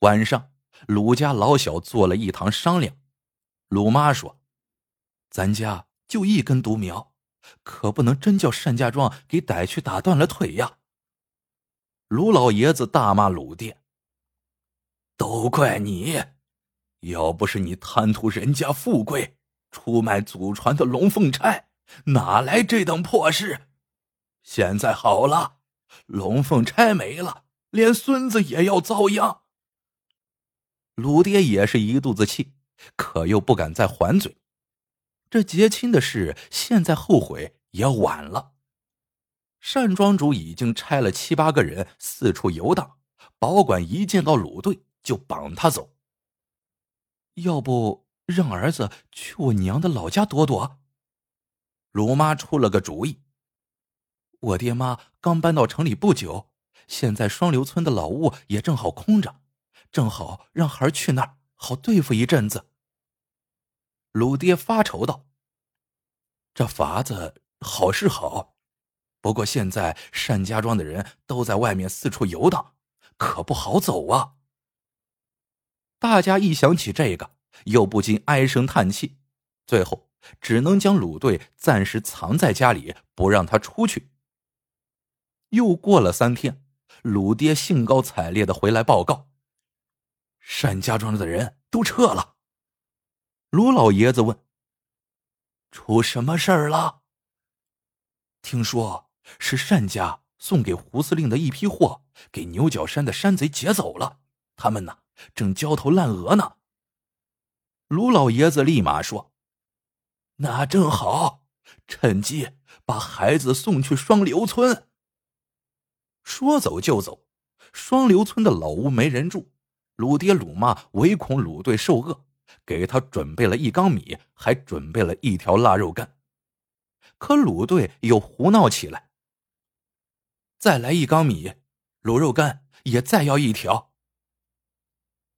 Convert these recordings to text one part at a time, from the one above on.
晚上，鲁家老小坐了一堂商量。鲁妈说：“咱家就一根独苗，可不能真叫单家庄给逮去打断了腿呀。”鲁老爷子大骂鲁爹：“都怪你！要不是你贪图人家富贵，出卖祖传的龙凤钗，哪来这等破事？现在好了，龙凤钗没了，连孙子也要遭殃。”鲁爹也是一肚子气，可又不敢再还嘴。这结亲的事，现在后悔也晚了。单庄主已经差了七八个人四处游荡，保管一见到鲁队就绑他走。要不让儿子去我娘的老家躲躲？鲁妈出了个主意。我爹妈刚搬到城里不久，现在双流村的老屋也正好空着。正好让孩儿去那儿，好对付一阵子。鲁爹发愁道：“这法子好是好，不过现在单家庄的人都在外面四处游荡，可不好走啊。”大家一想起这个，又不禁唉声叹气，最后只能将鲁队暂时藏在家里，不让他出去。又过了三天，鲁爹兴高采烈的回来报告。单家庄的人都撤了。卢老爷子问：“出什么事儿了？”听说是单家送给胡司令的一批货，给牛角山的山贼劫走了。他们呢，正焦头烂额呢。卢老爷子立马说：“那正好，趁机把孩子送去双流村。”说走就走，双流村的老屋没人住。鲁爹鲁妈唯恐鲁队受饿，给他准备了一缸米，还准备了一条腊肉干。可鲁队又胡闹起来：“再来一缸米，卤肉干也再要一条。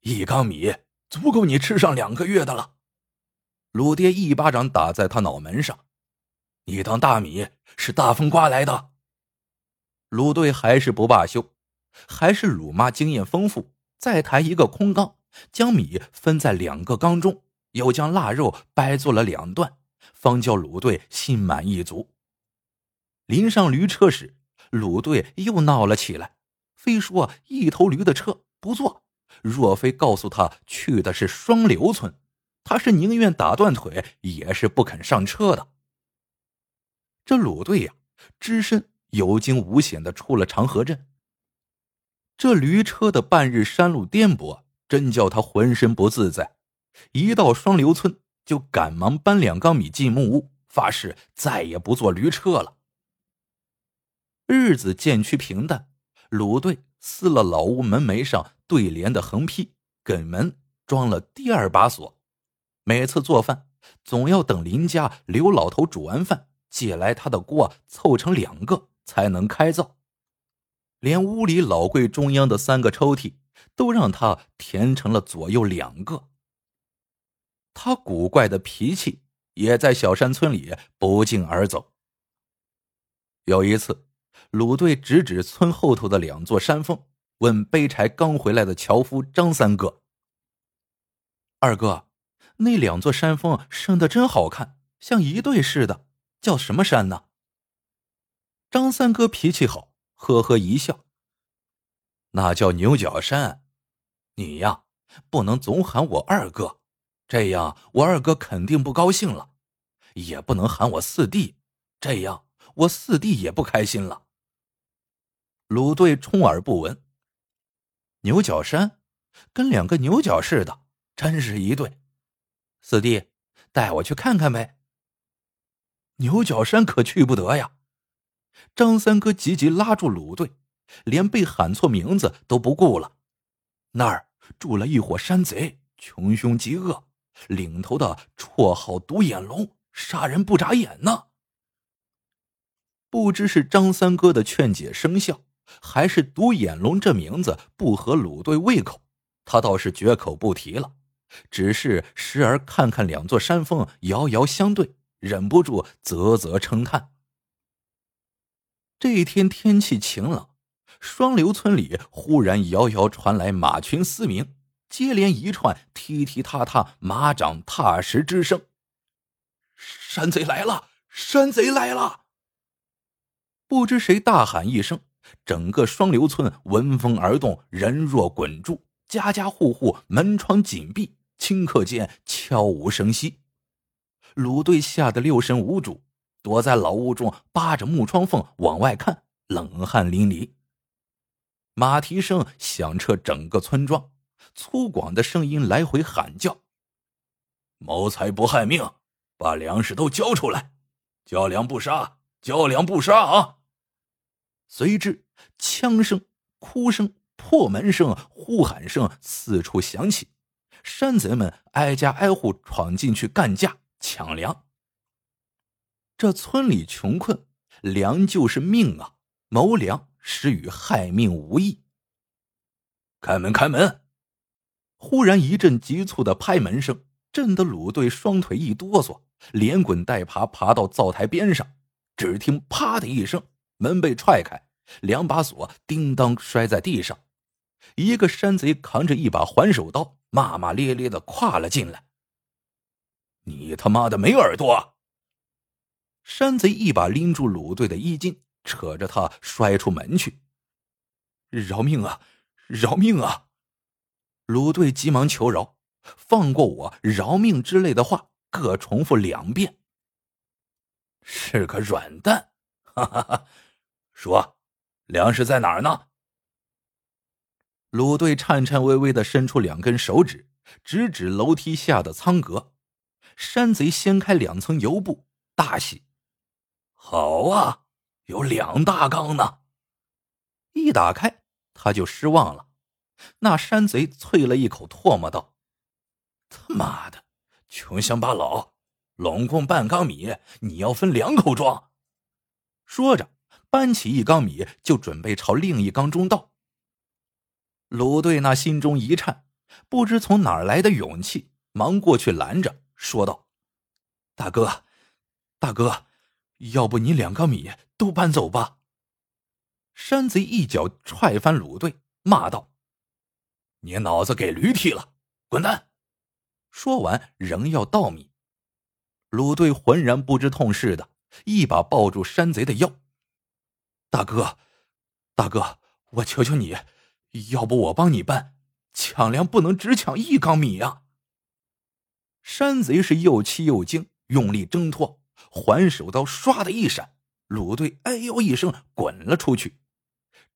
一缸米足够你吃上两个月的了。”鲁爹一巴掌打在他脑门上：“你当大米是大风刮来的？”鲁队还是不罢休，还是鲁妈经验丰富。再抬一个空缸，将米分在两个缸中，又将腊肉掰做了两段，方叫鲁队心满意足。临上驴车时，鲁队又闹了起来，非说一头驴的车不坐。若非告诉他去的是双流村，他是宁愿打断腿，也是不肯上车的。这鲁队呀，只身有惊无险的出了长河镇。这驴车的半日山路颠簸，真叫他浑身不自在。一到双流村，就赶忙搬两缸米进木屋，发誓再也不坐驴车了。日子渐趋平淡，鲁队撕了老屋门楣上对联的横批，给门装了第二把锁。每次做饭，总要等邻家刘老头煮完饭，借来他的锅凑成两个，才能开灶。连屋里老柜中央的三个抽屉都让他填成了左右两个。他古怪的脾气也在小山村里不胫而走。有一次，鲁队指指村后头的两座山峰，问背柴刚回来的樵夫张三哥：“二哥，那两座山峰生的真好看，像一对似的，叫什么山呢？”张三哥脾气好。呵呵一笑。那叫牛角山，你呀不能总喊我二哥，这样我二哥肯定不高兴了；也不能喊我四弟，这样我四弟也不开心了。鲁队充耳不闻。牛角山，跟两个牛角似的，真是一对。四弟，带我去看看呗。牛角山可去不得呀。张三哥急急拉住鲁队，连被喊错名字都不顾了。那儿住了一伙山贼，穷凶极恶，领头的绰号独眼龙，杀人不眨眼呢。不知是张三哥的劝解生效，还是独眼龙这名字不合鲁队胃口，他倒是绝口不提了，只是时而看看两座山峰遥遥相对，忍不住啧啧称叹。这一天天气晴朗，双流村里忽然遥遥传来马群嘶鸣，接连一串踢踢踏踏、马掌踏实之声。山贼来了！山贼来了！不知谁大喊一声，整个双流村闻风而动，人若滚柱，家家户户门窗紧闭，顷刻间悄无声息。鲁队吓得六神无主，躲在老屋中，扒着木窗缝往外看，冷汗淋漓。马蹄声响彻整个村庄，粗犷的声音来回喊叫：“谋财不害命，把粮食都交出来！交粮不杀，交粮不杀啊！”随之，枪声、哭声、破门声、呼喊声四处响起，山贼们挨家挨户闯进去干架抢粮。这村里穷困，粮就是命啊！谋粮。实与害命无异。开门，开门！忽然一阵急促的拍门声，震得鲁队双腿一哆嗦，连滚带爬爬到灶台边上。只听“啪”的一声，门被踹开，两把锁叮当摔在地上。一个山贼扛着一把环手刀，骂骂咧咧的跨了进来。“你他妈的没耳朵！”山贼一把拎住鲁队的衣襟。扯着他摔出门去。饶命啊！饶命啊！鲁队急忙求饶：“放过我！饶命！”之类的话各重复两遍。是个软蛋！哈哈哈！说，粮食在哪儿呢？鲁队颤颤巍巍的伸出两根手指，直指楼梯下的仓阁。山贼掀开两层油布，大喜：“好啊！”有两大缸呢，一打开他就失望了。那山贼啐了一口唾沫道：“他妈的，穷乡巴佬，拢共半缸米，你要分两口装。”说着，搬起一缸米就准备朝另一缸中倒。鲁队那心中一颤，不知从哪儿来的勇气，忙过去拦着，说道：“大哥，大哥。”要不你两缸米都搬走吧。山贼一脚踹翻鲁队，骂道：“你脑子给驴踢了，滚蛋！”说完，仍要倒米。鲁队浑然不知痛似的，一把抱住山贼的腰：“大哥，大哥，我求求你，要不我帮你搬？抢粮不能只抢一缸米呀！”山贼是又气又惊，用力挣脱。环手刀唰的一闪，鲁队哎呦一声滚了出去。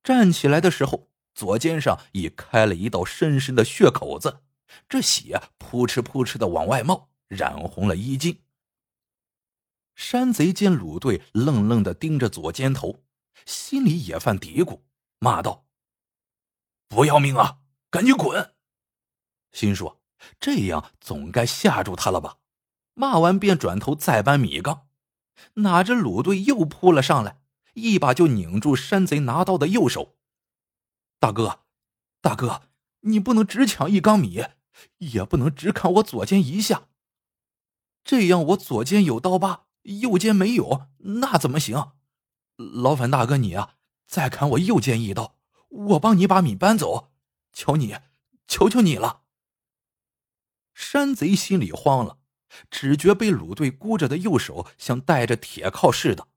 站起来的时候，左肩上已开了一道深深的血口子，这血扑哧扑哧的往外冒，染红了衣襟。山贼见鲁队愣愣的盯着左肩头，心里也犯嘀咕，骂道：“不要命啊，赶紧滚！”心说这样总该吓住他了吧。骂完便转头再搬米缸，哪知鲁队又扑了上来，一把就拧住山贼拿刀的右手。大哥，大哥，你不能只抢一缸米，也不能只砍我左肩一下。这样我左肩有刀疤，右肩没有，那怎么行？劳烦大哥你啊，再砍我右肩一刀，我帮你把米搬走。求你，求求你了。山贼心里慌了。只觉被鲁队箍着的右手像带着铁铐似的，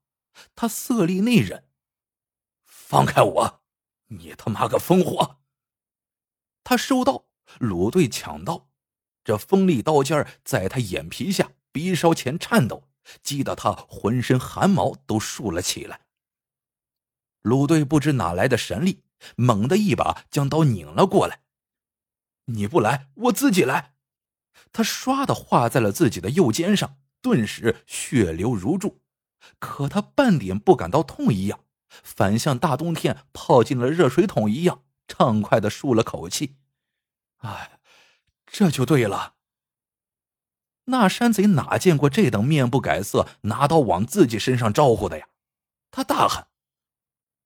他色厉内荏。放开我！你他妈个疯货！他收刀，鲁队抢刀，这锋利刀尖在他眼皮下、鼻梢前颤抖，激得他浑身汗毛都竖了起来。鲁队不知哪来的神力，猛地一把将刀拧了过来。你不来，我自己来。他唰的划在了自己的右肩上，顿时血流如注，可他半点不感到痛一样，反像大冬天泡进了热水桶一样畅快的舒了口气。哎，这就对了。那山贼哪见过这等面不改色、拿刀往自己身上招呼的呀？他大喊：“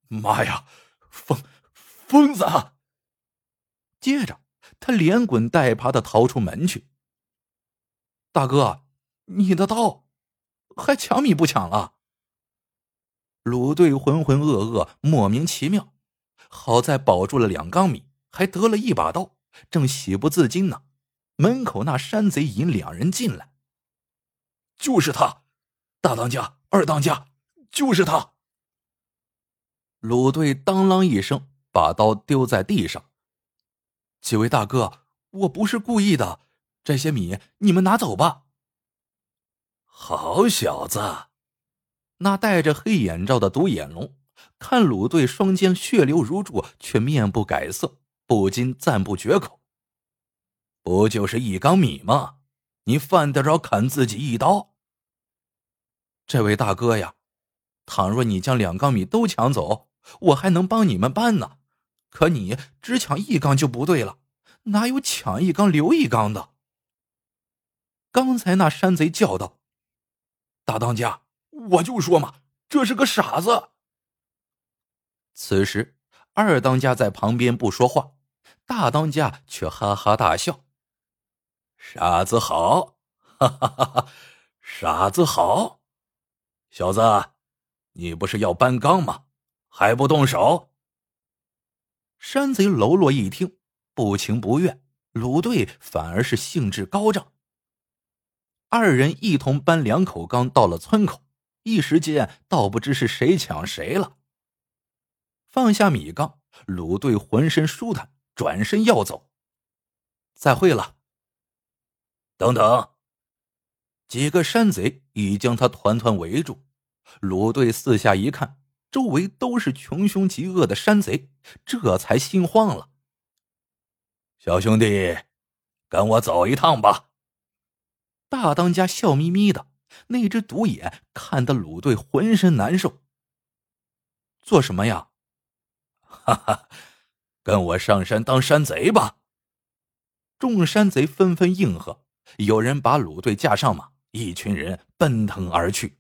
妈呀，疯疯子！”接着，他连滚带爬的逃出门去。大哥，你的刀还抢米不抢了？鲁队浑浑噩噩，莫名其妙，好在保住了两缸米，还得了一把刀，正喜不自禁呢。门口那山贼引两人进来，就是他，大当家、二当家，就是他。鲁队当啷一声把刀丢在地上。几位大哥，我不是故意的，这些米你们拿走吧。好小子，那戴着黑眼罩的独眼龙看鲁队双肩血流如注，却面不改色，不禁赞不绝口。不就是一缸米吗？你犯得着砍自己一刀？这位大哥呀，倘若你将两缸米都抢走，我还能帮你们搬呢。可你只抢一缸就不对了，哪有抢一缸留一缸的？刚才那山贼叫道：“大当家，我就说嘛，这是个傻子。”此时，二当家在旁边不说话，大当家却哈哈大笑。傻子好，哈哈哈哈！傻子好，小子，你不是要搬缸吗？还不动手？山贼喽啰一听，不情不愿；鲁队反而是兴致高涨。二人一同搬两口缸到了村口，一时间倒不知是谁抢谁了。放下米缸，鲁队浑身舒坦，转身要走。再会了。等等！几个山贼已将他团团围住。鲁队四下一看，周围都是穷凶极恶的山贼，这才心慌了。小兄弟，跟我走一趟吧。大当家笑眯眯的，那只独眼看得鲁队浑身难受。做什么呀？哈哈，跟我上山当山贼吧！众山贼纷纷应和。有人把鲁队架上马，一群人奔腾而去。